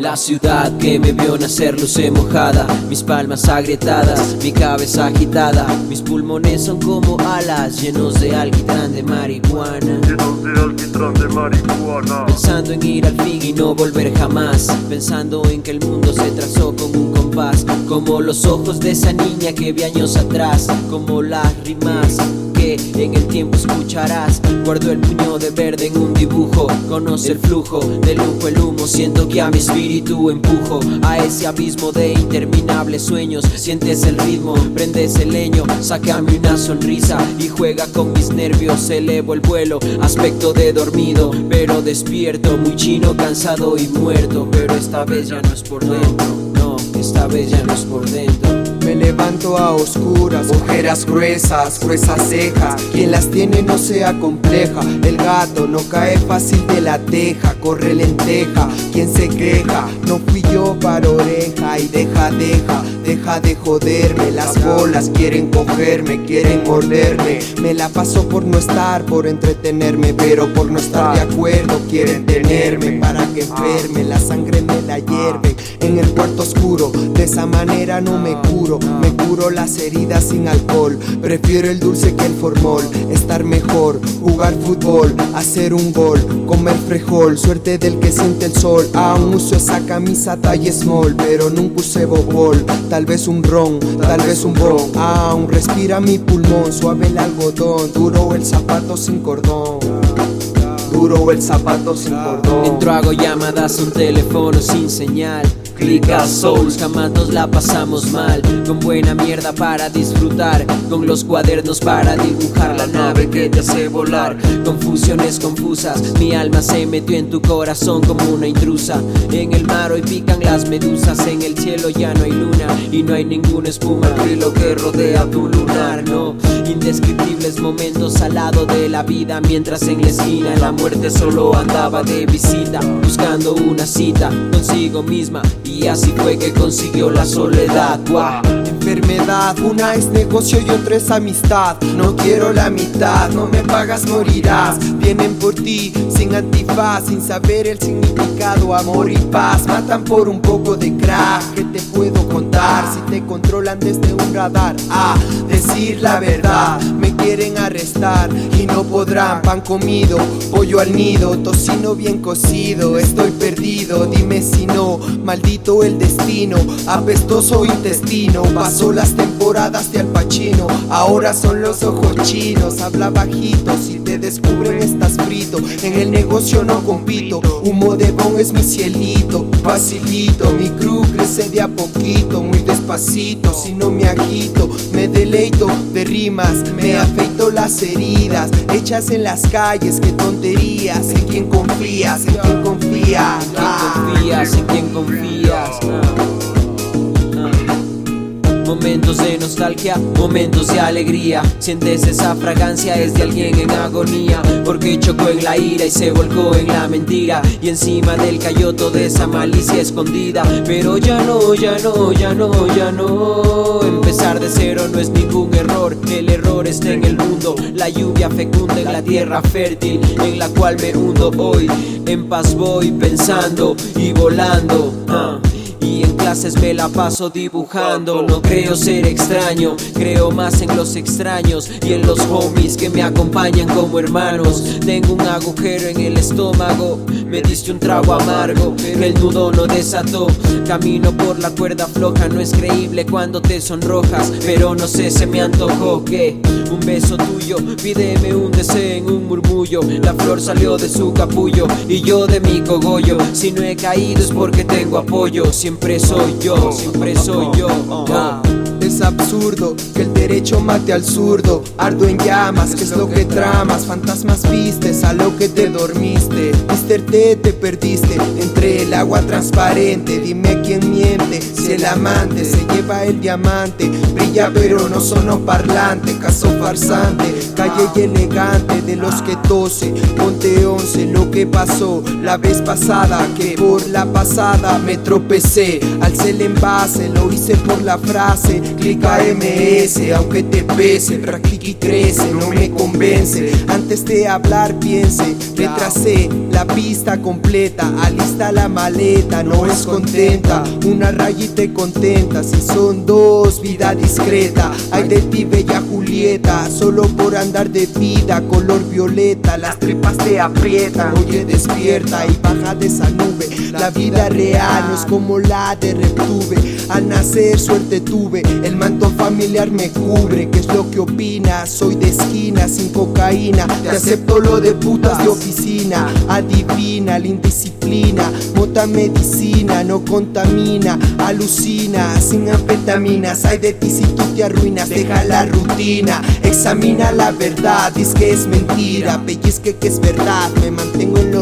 La ciudad que me vio nacer luce mojada, mis palmas agrietadas, mi cabeza agitada, mis pulmones son como alas llenos de alquitrán de marihuana. Llenos de alquitrán de marihuana. Pensando en ir al fin y no volver jamás, pensando en que el mundo se trazó con un compás, como los ojos de esa niña que vi años atrás, como las rimas en el tiempo escucharás. Guardo el puño de verde en un dibujo. Conoce el flujo del lujo, el humo. Siento que a mi espíritu empujo a ese abismo de interminables sueños. Sientes el ritmo, prendes el leño. Sácame una sonrisa y juega con mis nervios. Elevo el vuelo, aspecto de dormido, pero despierto. Muy chino, cansado y muerto. Pero esta vez ya no es por dentro. No, esta vez ya no es por dentro. Me levanto a oscuras, ojeras gruesas, gruesas cejas. Quien las tiene no sea compleja. El gato no cae fácil de la teja, corre lenteja. Quien se queja, no fui yo para oreja. Y deja, deja, deja de joderme. Las bolas quieren cogerme, quieren morderme. Me la paso por no estar, por entretenerme, pero por no estar de acuerdo quieren tenerme para que enferme. La sangre me la hierve en el cuarto oscuro. De esa manera no me curo. Me curo las heridas sin alcohol. Prefiero el dulce que el formol. Estar mejor, jugar fútbol, hacer un gol, comer frejol. Suerte del que siente el sol. Aún uso esa camisa talla small, pero nunca usé bobol. Tal vez un ron, tal vez un bron. Aún respira mi pulmón, suave el algodón. Duro el zapato sin cordón duro el zapato sin cordón. Entro hago llamadas un teléfono sin señal. Clica Souls, jamás nos la pasamos mal. Con buena mierda para disfrutar. Con los cuadernos para dibujar la nave que te hace volar. Confusiones confusas, mi alma se metió en tu corazón como una intrusa. En el mar hoy pican las medusas, en el cielo ya no hay luna. Y no hay ninguna espuma que lo que rodea tu lunar, no. Indescriptibles momentos al lado de la vida. Mientras en la esquina la muerte solo andaba de visita. Buscando una cita consigo misma y así fue que consiguió la soledad. Enfermedad, una es negocio y otra es amistad. No quiero la mitad, no me pagas, morirás. Vienen por ti, sin antifaz, sin saber el significado, amor y paz. Matan por un poco de crack, ¿qué te puedo controlan desde un radar, a decir la verdad, me quieren arrestar y no podrán. Pan comido, pollo al nido, tocino bien cocido, estoy perdido, dime si no, maldito el destino, apestoso intestino. Pasó las temporadas de Al Pacino, ahora son los ojos chinos. Habla bajito, si te descubren estás frito. En el negocio no compito, humo de bon es mi cielito. Facilito, mi crew crece de a poquito, muy despacito. Si no me agito, me deleito de rimas, me afeito las heridas hechas en las calles. Qué tonterías, en quién confías, en quién confías. ¿En quién confías? ¿En quién confías? Momentos de nostalgia, momentos de alegría. Sientes esa fragancia, es de alguien en agonía. Porque chocó en la ira y se volcó en la mentira. Y encima del cayó toda esa malicia escondida. Pero ya no, ya no, ya no, ya no. Empezar de cero no es ningún error. El error está en el mundo. La lluvia fecunda en la tierra fértil en la cual me hundo hoy. En paz voy pensando y volando. Ah me la paso dibujando. No creo ser extraño, creo más en los extraños y en los homies que me acompañan como hermanos. Tengo un agujero en el estómago, me diste un trago amargo, pero el nudo no desató. Camino por la cuerda floja, no es creíble cuando te sonrojas, pero no sé, se me antojó que un beso tuyo, pídeme un deseo en un murmullo. La flor salió de su capullo y yo de mi cogollo. Si no he caído es porque tengo apoyo, siempre soy yo, siempre soy yo. Es absurdo que el derecho mate al zurdo. Ardo en llamas, que es lo que tramas? Fantasmas vistes a lo que te dormiste. Te perdiste entre el agua transparente. Dime quién miente, si el amante se lleva el diamante. Brilla pero no sonó parlante, caso farsante. Calle y elegante de los que tose. Ponte once, lo que pasó la vez pasada. Que por la pasada me tropecé. Alcé el envase, lo hice por la frase clic KMS, aunque te pese, practica crece, no me convence. Antes de hablar, piense, retrasé la pista completa, alista la maleta, no es contenta, una rayita y contenta. Si son dos, vida discreta, hay de ti, bella Julieta, solo por andar de vida, color violeta, las tripas te aprietan. Oye, despierta y baja de esa nube. La vida real no es como la de Reptuve. Al nacer, suerte tuve, el manto familiar me cubre. ¿Qué es lo que opinas? Soy de esquina, sin cocaína. Te acepto lo de putas de oficina. La indisciplina, mota medicina, no contamina, alucina, sin anfetaminas. Hay de ti si tú te arruinas, deja la rutina, examina la verdad, dice que es mentira, pellizque que es verdad, me mantengo en lo.